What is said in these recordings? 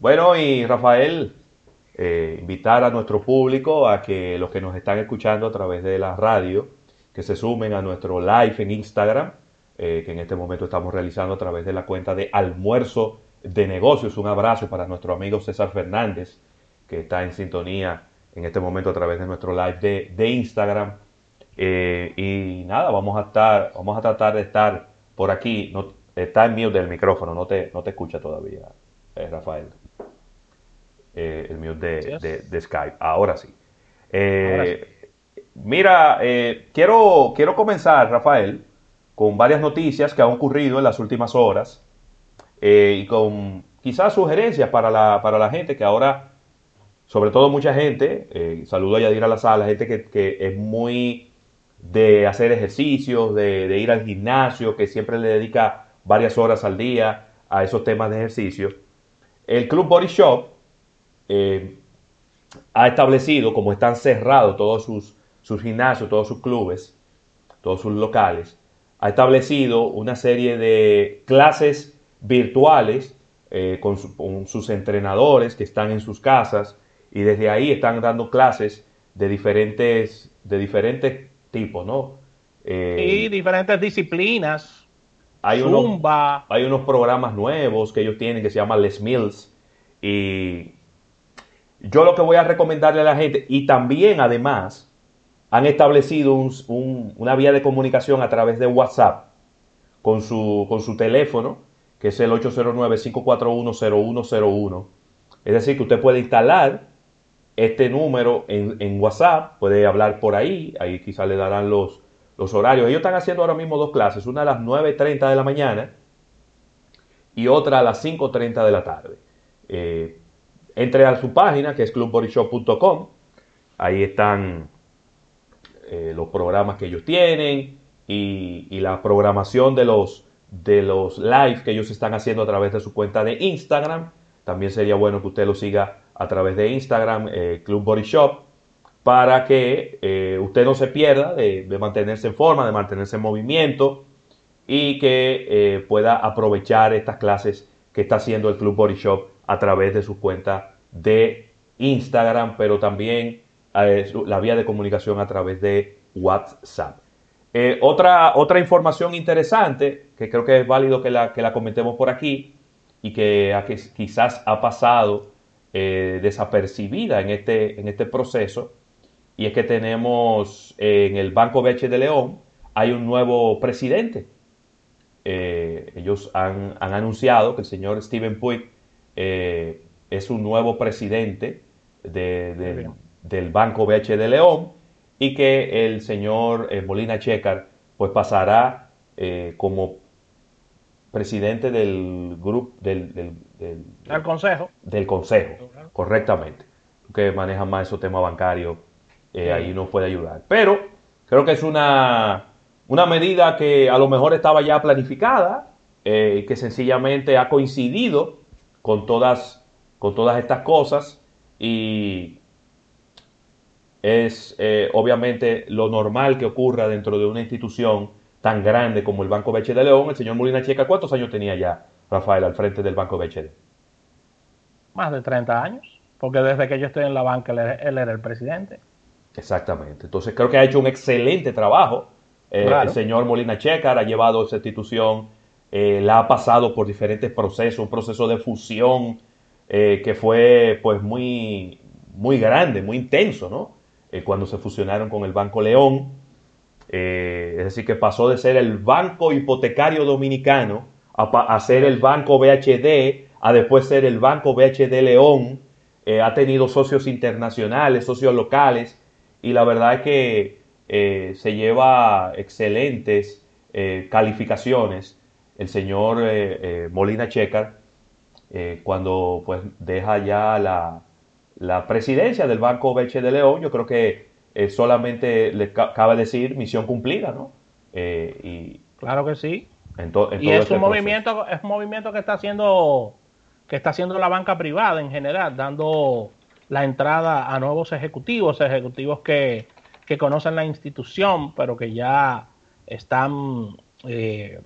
Bueno, y Rafael, eh, invitar a nuestro público a que los que nos están escuchando a través de la radio, que se sumen a nuestro live en Instagram, eh, que en este momento estamos realizando a través de la cuenta de Almuerzo de Negocios. Un abrazo para nuestro amigo César Fernández, que está en sintonía en este momento a través de nuestro live de, Instagram. Eh, y nada, vamos a estar, vamos a tratar de estar por aquí. No, está en mute del micrófono, no te, no te escucha todavía, eh, Rafael. Eh, el mute de, de, Skype. Ahora sí. Ahora sí. Mira, quiero, quiero comenzar, Rafael, con varias noticias que han ocurrido en las últimas horas y con quizás sugerencias para la, para la gente que ahora sobre todo mucha gente, eh, saludo a Yadira La Sala, gente que, es muy de hacer ejercicios, de, ir al gimnasio, que siempre le dedica varias horas al día a esos temas de ejercicio. El Club Body Shop eh, ha establecido, como están cerrados todos sus, sus gimnasios, todos sus clubes, todos sus locales, ha establecido una serie de clases virtuales eh, con, con, sus entrenadores que están en sus casas y desde ahí están dando clases de diferentes, de diferentes tipos, ¿no? Eh, diferentes disciplinas. Hay Unos, hay unos programas nuevos que ellos tienen que se llaman Les Mills. Y yo lo que voy a recomendarle a la gente, y también además han establecido una vía de comunicación a través de WhatsApp con su, con su teléfono, que es el 809-541-0101. Es decir, que usted puede instalar este número en, WhatsApp, puede hablar por ahí, ahí quizás le darán los, los horarios. Ellos están haciendo ahora mismo dos clases, una a las 9.30 de la mañana y otra a las 5.30 de la tarde. Eh, entre a su página que es clubbodyshop.com, ahí están eh, los programas que ellos tienen y, la programación de los, de los live que ellos están haciendo a través de su cuenta de Instagram. También sería bueno que usted lo siga a través de Instagram, eh, Club Body Shop, para que eh, usted no se pierda de, mantenerse en forma, de mantenerse en movimiento y que eh, pueda aprovechar estas clases que está haciendo el Club Body Shop a través de su cuenta de Instagram, pero también la vía de comunicación a través de WhatsApp. otra, otra información interesante que creo que es válido que la, que la comentemos por aquí y que, quizás ha pasado eh, desapercibida en este, en este proceso y es que tenemos eh, en el Banco BH de León hay un nuevo presidente. Eh, ellos han, anunciado que el señor Steven Puig es un nuevo presidente del Banco BH de León y que el señor Molina Checar pues pasará como presidente del grupo del, del, consejo. del consejo correctamente que maneja más esos temas bancarios eh, ahí nos puede ayudar. Pero creo que es una una medida que a lo mejor estaba ya planificada eh, que sencillamente ha coincidido con todas con todas estas cosas y es eh, obviamente lo normal que ocurra dentro de una institución tan grande como el Banco BHD de León, el señor Molina Checa, ¿cuántos años tenía ya Rafael al frente del Banco BHD? Más de 30 años, porque desde que yo estoy en la banca él, era el presidente. Exactamente, entonces creo que ha hecho un excelente trabajo. Eh, el señor Molina Checa ha llevado esa institución, eh, la ha pasado por diferentes procesos, un proceso de fusión eh, que fue pues muy, muy grande, muy intenso, ¿no? cuando se fusionaron con el Banco León, eh, es decir, que pasó de ser el Banco Hipotecario Dominicano a, ser el Banco BHD, a después ser el Banco BHD León. Eh, ha tenido socios internacionales, socios locales, y la verdad es que eh, se lleva excelentes calificaciones el señor Molina Checar cuando pues deja ya la, la presidencia del Banco BHD León. Yo creo que eh, solamente le cabe decir misión cumplida, ¿no? Eh, y claro que sí. y es este un movimiento, es un movimiento que está haciendo que está haciendo la banca privada en general, dando la entrada a nuevos ejecutivos, ejecutivos que, que conocen la institución, pero que ya están eh,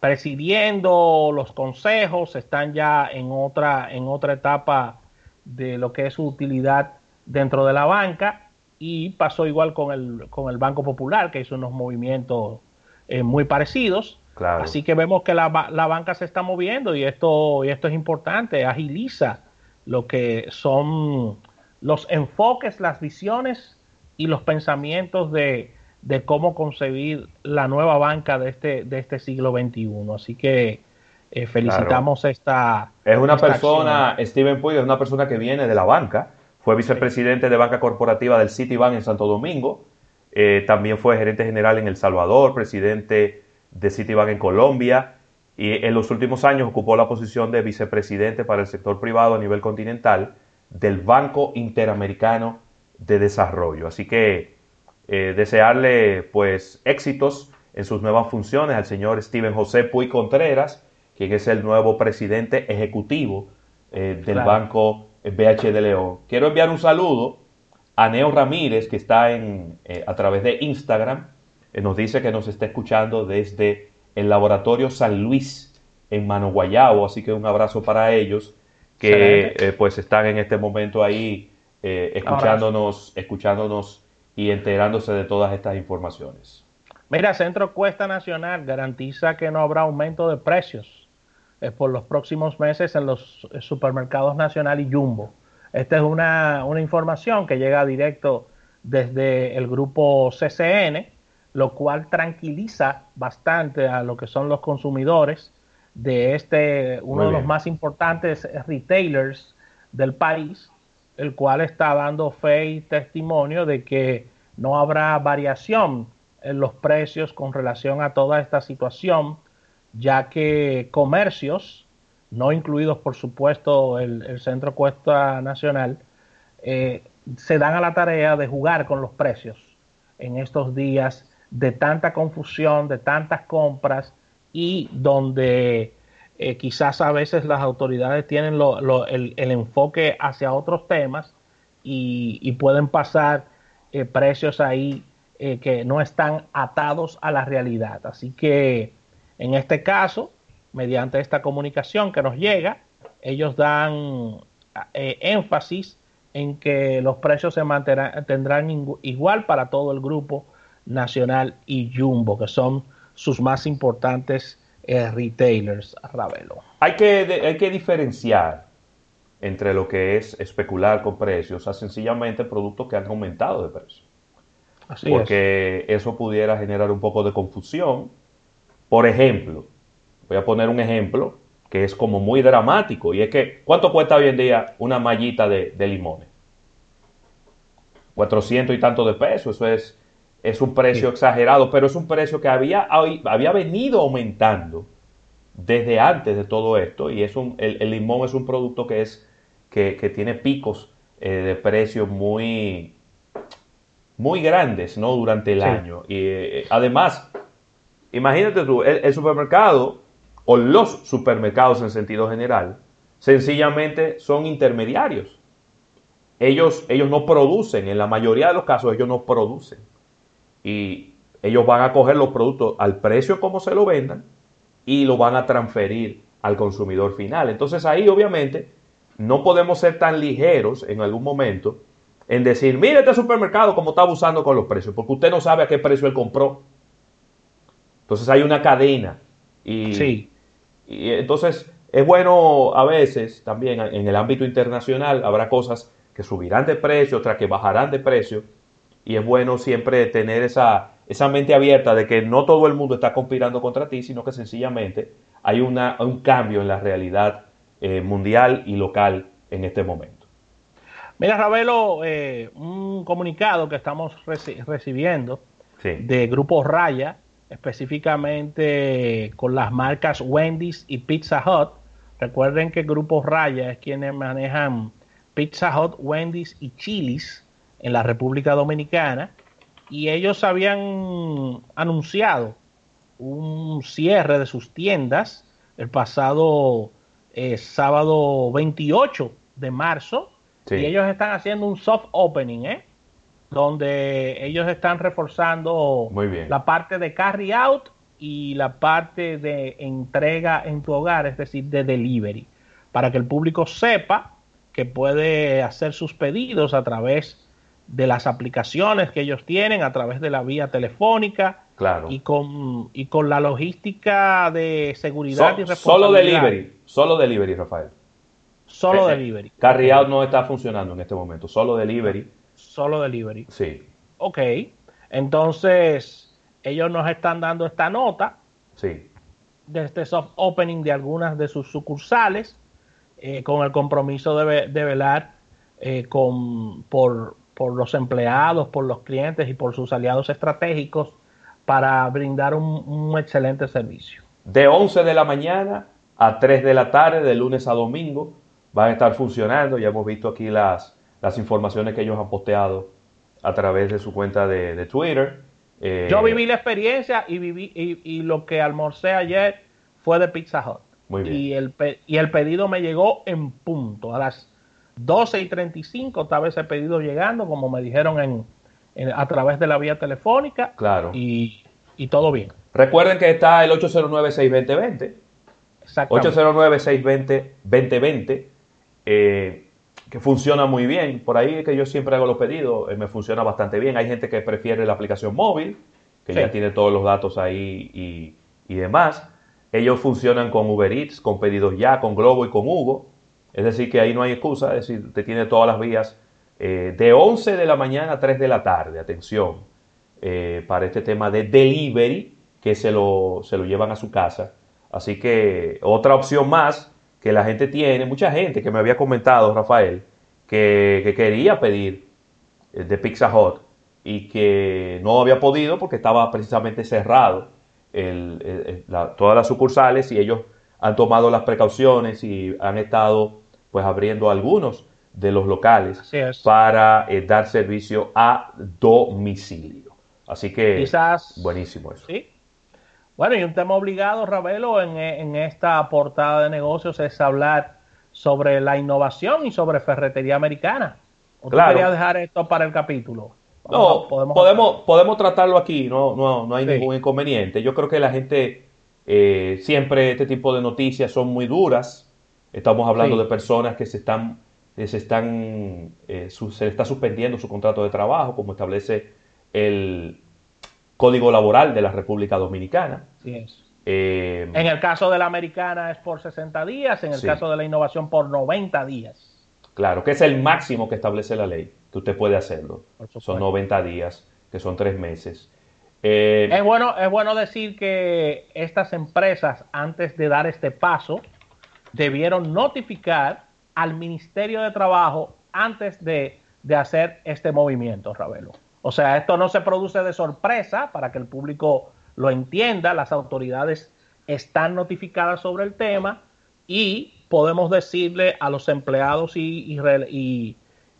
presidiendo los consejos, están ya en otra, en otra etapa de lo que es su utilidad dentro de la banca y pasó igual con el, con el Banco Popular, que hizo unos movimientos eh, muy parecidos. Así que vemos que la, la, banca se está moviendo y esto, y esto es importante, agiliza lo que son los enfoques, las visiones y los pensamientos de, de cómo concebir la nueva banca de este, de este siglo XXI. Así que eh, felicitamos esta... Es una persona, Steven Puig es una persona que viene de la banca, fue vicepresidente de banca corporativa del Citibank en Santo Domingo, eh, también fue gerente general en El Salvador, presidente de Citibank en Colombia. Y en los últimos años ocupó la posición de vicepresidente para el sector privado a nivel continental del Banco Interamericano de Desarrollo. Así que eh, desearle pues éxitos en sus nuevas funciones al señor Steven José Puy Contreras, quien es el nuevo presidente ejecutivo eh, del Banco BH de León. Quiero enviar un saludo a Neo Ramírez, que está en, eh, a través de Instagram. nos dice que nos está escuchando desde el Laboratorio San Luis en Mano Guayabo, así que un abrazo para ellos que pues están en este momento ahí escuchándonos, escuchándonos y enterándose de todas estas informaciones. Mira, Centro Cuesta Nacional garantiza que no habrá aumento de precios eh, por los próximos meses en los supermercados Nacional y Jumbo. Esta es una, una información que llega directo desde el grupo CCN, lo cual tranquiliza bastante a lo que son los consumidores de este, uno de los más importantes retailers del país, el cual está dando fe y testimonio de que no habrá variación en los precios con relación a toda esta situación, ya que comercios, no incluidos por supuesto el, Centro Cuesta Nacional, eh, se dan a la tarea de jugar con los precios en estos días de tanta confusión, de tantas compras y donde eh, quizás a veces las autoridades tienen el, enfoque hacia otros temas y, pueden pasar eh, precios ahí eh, que no están atados a la realidad. Así que en este caso, mediante esta comunicación que nos llega, ellos dan énfasis en que los precios se mantendrán igual para todo el grupo nacional y Jumbo, que son sus más importantes eh, retailers, Ravelo. Hay que, hay que diferenciar entre lo que es especular con precios a sencillamente productos que han aumentado de precio. Así Porque eso pudiera generar un poco de confusión. Por ejemplo, voy a poner un ejemplo que es como muy dramático y es que ¿cuánto cuesta hoy en día una mallita de, de limones? 400 y tanto de pesos, eso es es un precio exagerado, pero es un precio que había, había venido aumentando desde antes de todo esto y es un, el, limón es un producto que, es, que, tiene picos eh, de precio muy, muy grandes ¿no? durante el año. Y eh, además, imagínate tú, el, supermercado o los supermercados en sentido general, sencillamente son intermediarios. Ellos, ellos no producen, en la mayoría de los casos ellos no producen y ellos van a coger los productos al precio como se lo vendan y lo van a transferir al consumidor final. Entonces ahí obviamente no podemos ser tan ligeros en algún momento en decir, mire este supermercado como está abusando con los precios, porque usted no sabe a qué precio él compró. Entonces hay una cadena. Y, sí. y entonces es bueno a veces también en el ámbito internacional habrá cosas que subirán de precio, otras que bajarán de precio y es bueno siempre tener esa, esa mente abierta de que no todo el mundo está conspirando contra ti, sino que sencillamente hay una, un cambio en la realidad eh, mundial y local en este momento. Mira, Ravelo, eh, un comunicado que estamos recibiendo de Grupo Raya, específicamente con las marcas Wendy's y Pizza Hut. Recuerden que Grupo Raya es quienes manejan Pizza Hut, Wendy's y Chili's en la República Dominicana y ellos habían anunciado un cierre de sus tiendas el pasado eh, sábado 28 de marzo y ellos están haciendo un soft opening, ¿eh? donde ellos están reforzando la parte de carry out y la parte de entrega en tu hogar, es decir, de delivery, para que el público sepa que puede hacer sus pedidos a través de las aplicaciones que ellos tienen, a través de la vía telefónica claro. y, con, y con la logística de seguridad y responsabilidad. Solo delivery, solo delivery, Rafael. Solo eh, eh, delivery. Carry out no está funcionando en este momento, solo delivery. Solo delivery. Sí. Ok, entonces ellos nos están dando esta nota. Sí. De este soft opening de algunas de sus sucursales eh, con el compromiso de, velar eh, con, por, los empleados, por los clientes y por sus aliados estratégicos para brindar un, excelente servicio. De 11 de la mañana a 3 de la tarde, de lunes a domingo, van a estar funcionando. Ya hemos visto aquí las, las informaciones que ellos han posteado a través de su cuenta de, Twitter. Eh, Yo viví la experiencia y, viví, y lo que almorcé ayer fue de Pizza Hut. Y el, y el pedido me llegó en punto. A las 12 y 35 estaba ese pedido llegando, como me dijeron en, a través de la vía telefónica. Claro. Y, todo bien. Recuerden que está el 809-620-20. 809-620-2020. Eh, que funciona muy bien. Por ahí que yo siempre hago los pedidos, eh, me funciona bastante bien. Hay gente que prefiere la aplicación móvil, que ya tiene todos los datos ahí y, y demás. Ellos funcionan con Uber Eats, con Pedidos Ya, con Globo y con Hugo. Es decir, que ahí no hay excusa, es decir, te tiene todas las vías eh, de 11 de la mañana a 3 de la tarde, atención, eh, para este tema de delivery, que se lo, se lo llevan a su casa. Así que otra opción más que la gente tiene, mucha gente que me había comentado, Rafael, que, que quería pedir eh, de Pizza Hut y que no había podido porque estaba precisamente cerrado todas las sucursales y ellos han tomado las precauciones y han estado pues abriendo algunos de los locales para eh, dar servicio a domicilio. Así que Quizás, buenísimo eso. ¿sí? Bueno, y un tema obligado, Ravelo, en, en esta portada de negocios es hablar sobre la innovación y sobre ferretería americana. ¿O claro. dejar esto para el capítulo? No, podemos, podemos, tratarlo aquí, no, no, no hay ningún inconveniente. Yo creo que la gente, eh, siempre este tipo de noticias son muy duras. Estamos hablando de personas que se están, se están, eh, se está suspendiendo su contrato de trabajo, como establece el Código Laboral de la República Dominicana. Eh, en el caso de la americana es por 60 días, en el caso de la innovación por 90 días. Claro, que es el máximo que establece la ley que usted puede hacerlo. Son 90 días, que son tres meses. Eh, es, bueno, es bueno decir que estas empresas, antes de dar este paso, debieron notificar al Ministerio de Trabajo antes de, de hacer este movimiento, Ravelo. O sea, esto no se produce de sorpresa para que el público lo entienda, las autoridades están notificadas sobre el tema y podemos decirle a los empleados y,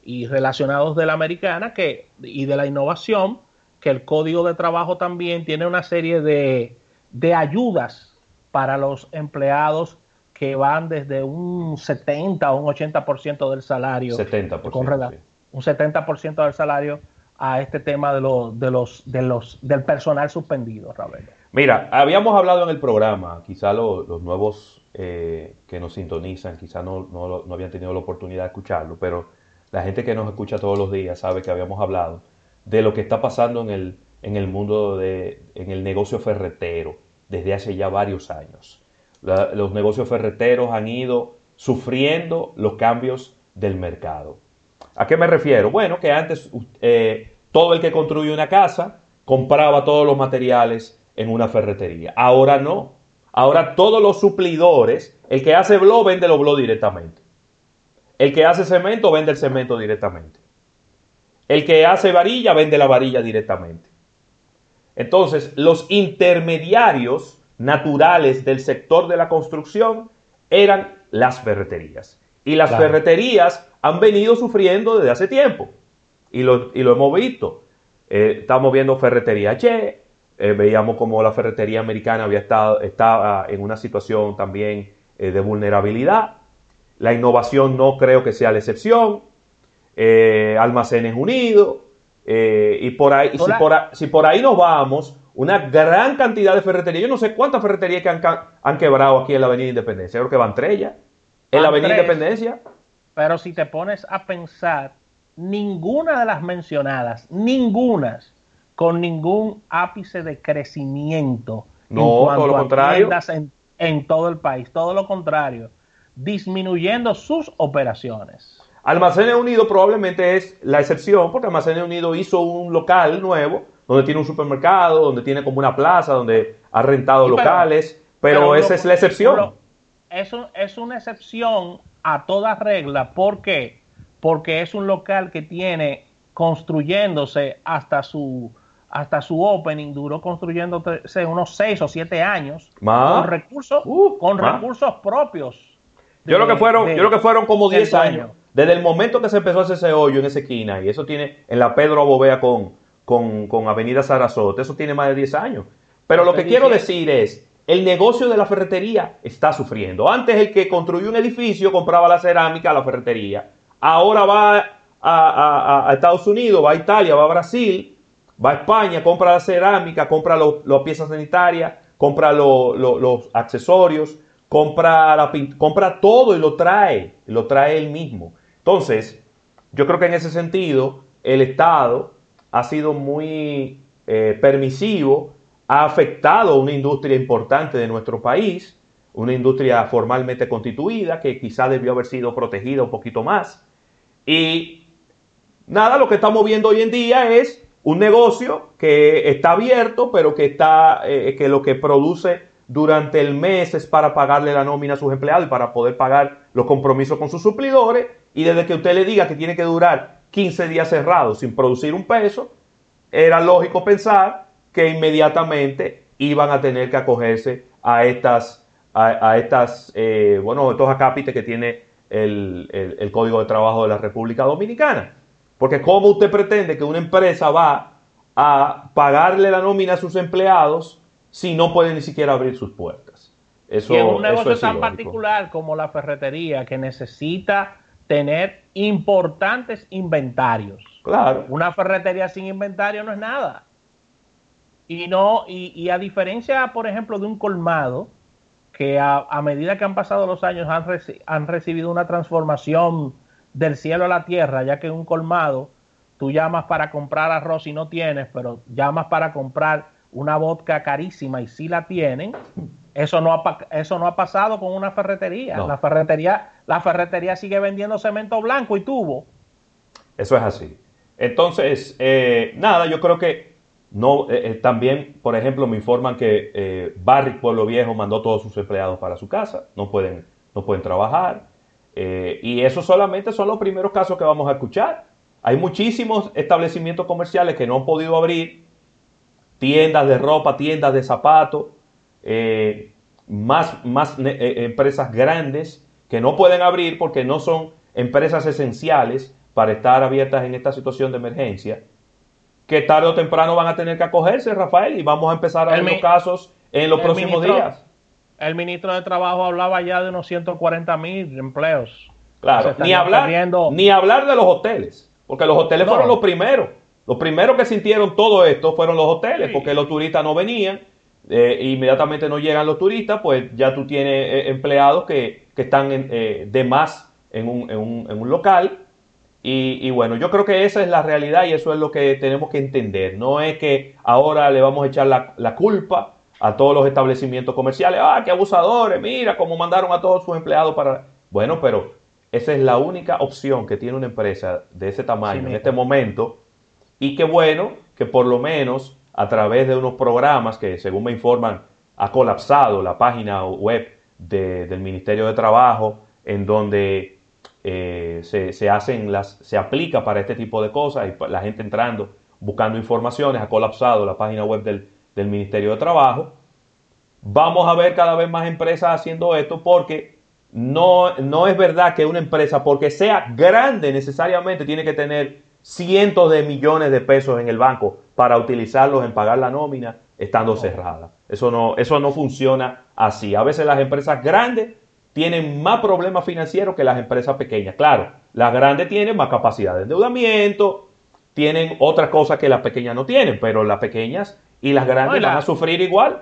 y, relacionados de la americana que, y de la innovación, que el código de trabajo también tiene una serie de, de ayudas para los empleados que van desde un 70 a un 80% del salario. 70%. Con Un 70% del salario a este tema de los, de los, de los, del personal suspendido, Raúl. Mira, habíamos hablado en el programa, quizá los nuevos eh, que nos sintonizan, quizá no, no, no habían tenido la oportunidad de escucharlo, pero la gente que nos escucha todos los días sabe que habíamos hablado de lo que está pasando en el, en el mundo de, en el negocio ferretero desde hace ya varios años. Los negocios ferreteros han ido sufriendo los cambios del mercado. ¿A qué me refiero? Bueno, que antes eh, todo el que construye una casa compraba todos los materiales en una ferretería. Ahora no. Ahora todos los suplidores, el que hace blow vende los blow directamente. El que hace cemento vende el cemento directamente. El que hace varilla vende la varilla directamente. Entonces, los intermediarios naturales del sector de la construcción eran las ferreterías. Y las ferreterías han venido sufriendo desde hace tiempo. Y lo, hemos visto. Eh, estamos viendo ferretería Che. Eh, veíamos como la ferretería americana había estado, estaba en una situación también eh, de vulnerabilidad. La innovación no creo que sea la excepción. Almacenes Unidos. Y por ahí, si por, ahí nos vamos, una gran cantidad de ferreterías. Yo no sé cuántas ferreterías que han, han quebrado aquí en la Avenida Independencia. Creo que van tres ya. En la Avenida Independencia. Pero si te pones a pensar, ninguna de las mencionadas, ninguna, con ningún ápice de crecimiento. No, todo lo contrario. En, en todo el país, todo lo contrario, disminuyendo sus operaciones. Almacenes Unidos probablemente es la excepción, porque Almacenes Unidos hizo un local nuevo, donde tiene un supermercado, donde tiene como una plaza, donde ha rentado locales, pero, esa es la excepción. Eso es una excepción a toda regla, ¿por qué? Porque es un local que tiene construyéndose hasta su hasta su opening duró construyéndose unos seis o siete años con recursos uh, con recursos propios. yo lo que fueron, yo lo que fueron como 10 años. Desde el momento que se empezó a hacer ese hoyo en esa esquina, y eso tiene en la Pedro Abobea con, con, Avenida Sarazote, eso tiene más de 10 años. Pero lo que quiero decir es, el negocio de la ferretería está sufriendo. Antes el que construyó un edificio compraba la cerámica a la ferretería. Ahora va a, Estados Unidos, va a Italia, va a Brasil, va a España, compra la cerámica, compra las piezas sanitarias, compra los accesorios, compra, la, compra todo y lo trae, lo trae él mismo. Entonces, yo creo que en ese sentido, el Estado ha sido muy eh, permisivo, ha afectado a una industria importante de nuestro país, una industria formalmente constituida que quizá debió haber sido protegida un poquito más. Y nada, lo que estamos viendo hoy en día es un negocio que está abierto, pero que está, eh, que lo que produce durante el mes es para pagarle la nómina a sus empleados y para poder pagar los compromisos con sus suplidores. Y desde que usted le diga que tiene que durar 15 días cerrados sin producir un peso, era lógico pensar que inmediatamente iban a tener que acogerse a estas, a, estas eh, bueno, estos acápites que tiene el, el Código de Trabajo de la República Dominicana. Porque ¿cómo usted pretende que una empresa va a pagarle la nómina a sus empleados si no puede ni siquiera abrir sus puertas? Eso, y en un negocio tan particular como la ferretería que necesita tener importantes inventarios. Claro. Una ferretería sin inventario no es nada. Y no, y, a diferencia, por ejemplo, de un colmado, que a, medida que han pasado los años han, han, recibido una transformación del cielo a la tierra, ya que en un colmado tú llamas para comprar arroz y no tienes, pero llamas para comprar una vodka carísima y sí la tienen, eso no ha, eso no ha pasado con una ferretería. La ferretería. La ferretería sigue vendiendo cemento blanco y tubo. Eso es así. Entonces, eh, nada, yo creo que no, eh, eh, también, por ejemplo, me informan que eh, Barrick Pueblo Viejo mandó todos sus empleados para su casa, no pueden, no pueden trabajar. y eso solamente son los primeros casos que vamos a escuchar. Hay muchísimos establecimientos comerciales que no han podido abrir, tiendas de ropa, tiendas de zapatos, más, más empresas grandes que no pueden abrir porque no son empresas esenciales para estar abiertas en esta situación de emergencia que tarde o temprano van a tener que acogerse, Rafael, y vamos a empezar a ver los casos en los próximos días. El ministro de Trabajo hablaba ya de unos 140 mil empleos. Claro, ni hablar, ni hablar de los hoteles, porque los hoteles fueron los primeros. Los primeros que sintieron todo esto fueron los hoteles, porque los turistas no venían, eh, inmediatamente no llegan los turistas, pues ya tú tienes eh, empleados que, que están eh, de más en un, en, un, en un local y, bueno, yo creo que esa es la realidad y eso es lo que tenemos que entender. No es que ahora le vamos a echar la, culpa a todos los establecimientos comerciales. Ah, qué abusadores, mira cómo mandaron a todos sus empleados para... Bueno, pero esa es la única opción que tiene una empresa de ese tamaño en este momento. Y qué bueno que por lo menos a través de unos programas que según me informan ha colapsado la página web del Ministerio de Trabajo en donde eh, se, hacen las, se aplica para este tipo de cosas y la gente entrando, buscando informaciones, ha colapsado la página web del, Ministerio de Trabajo. Vamos a ver cada vez más empresas haciendo esto porque no, no es verdad que una empresa, porque sea grande necesariamente, tiene que tener cientos de millones de pesos en el banco para utilizarlos en pagar la nómina estando cerrada. Eso no, eso no funciona así. A veces las empresas grandes tienen más problemas financieros que las empresas pequeñas. Claro, las grandes tienen más capacidad de endeudamiento, tienen otras cosas que las pequeñas no tienen, pero las pequeñas Y las grandes van a sufrir igual.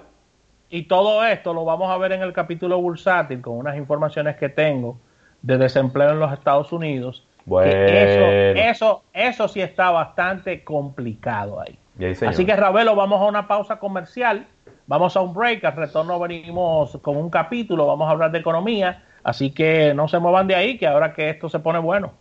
Y todo esto lo vamos a ver en el capítulo bursátil con unas informaciones que tengo de desempleo en los Estados Unidos. Bueno. eso, eso, eso sí está bastante complicado ahí. Así que Ravelo, vamos a una pausa comercial, vamos a un break, al retorno venimos con un capítulo, vamos a hablar de economía, así que no se muevan de ahí, que ahora que esto se pone bueno.